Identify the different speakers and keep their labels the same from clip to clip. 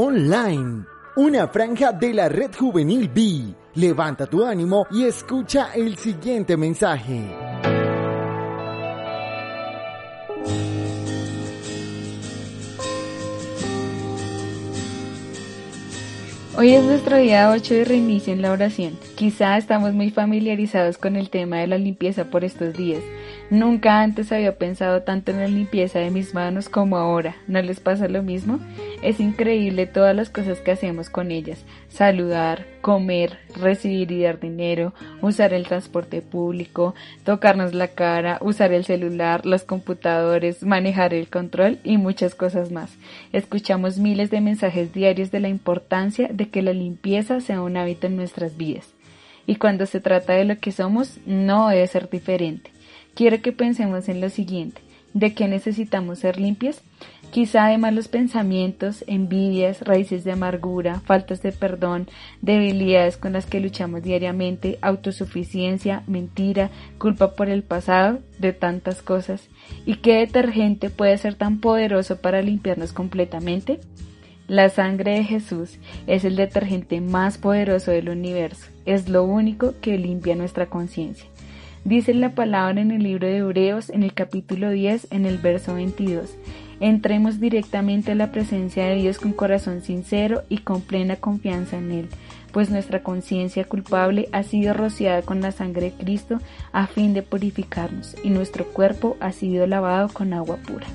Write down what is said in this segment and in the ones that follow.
Speaker 1: Online, una franja de la red juvenil B. Levanta tu ánimo y escucha el siguiente mensaje.
Speaker 2: Hoy es nuestro día 8 de reinicio en la oración. Quizá estamos muy familiarizados con el tema de la limpieza por estos días. Nunca antes había pensado tanto en la limpieza de mis manos como ahora. ¿No les pasa lo mismo? Es increíble todas las cosas que hacemos con ellas. Saludar, comer, recibir y dar dinero, usar el transporte público, tocarnos la cara, usar el celular, los computadores, manejar el control y muchas cosas más. Escuchamos miles de mensajes diarios de la importancia de que la limpieza sea un hábito en nuestras vidas. Y cuando se trata de lo que somos, no debe ser diferente. Quiero que pensemos en lo siguiente. ¿De qué necesitamos ser limpios? Quizá de malos pensamientos, envidias, raíces de amargura, faltas de perdón, debilidades con las que luchamos diariamente, autosuficiencia, mentira, culpa por el pasado, de tantas cosas. ¿Y qué detergente puede ser tan poderoso para limpiarnos completamente? La sangre de Jesús es el detergente más poderoso del universo. Es lo único que limpia nuestra conciencia. Dice la palabra en el libro de Hebreos en el capítulo 10 en el verso 22. Entremos directamente a la presencia de Dios con corazón sincero y con plena confianza en Él, pues nuestra conciencia culpable ha sido rociada con la sangre de Cristo a fin de purificarnos y nuestro cuerpo ha sido lavado con agua pura.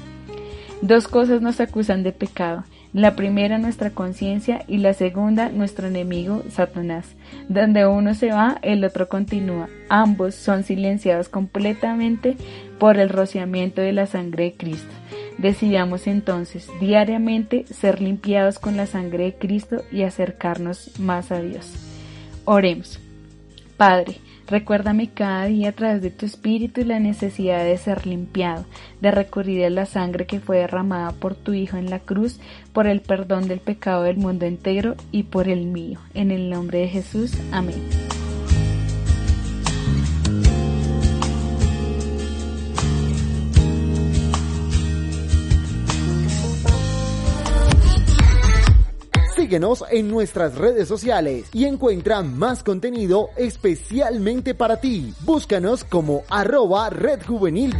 Speaker 2: Dos cosas nos acusan de pecado, la primera nuestra conciencia y la segunda nuestro enemigo Satanás. Donde uno se va, el otro continúa. Ambos son silenciados completamente por el rociamiento de la sangre de Cristo. Decidamos entonces diariamente ser limpiados con la sangre de Cristo y acercarnos más a Dios. Oremos. Padre, Recuérdame cada día a través de tu espíritu y la necesidad de ser limpiado, de recurrir a la sangre que fue derramada por tu Hijo en la cruz, por el perdón del pecado del mundo entero y por el mío. En el nombre de Jesús. Amén.
Speaker 1: Síguenos en nuestras redes sociales y encuentra más contenido especialmente para ti. Búscanos como arroba Red Juvenil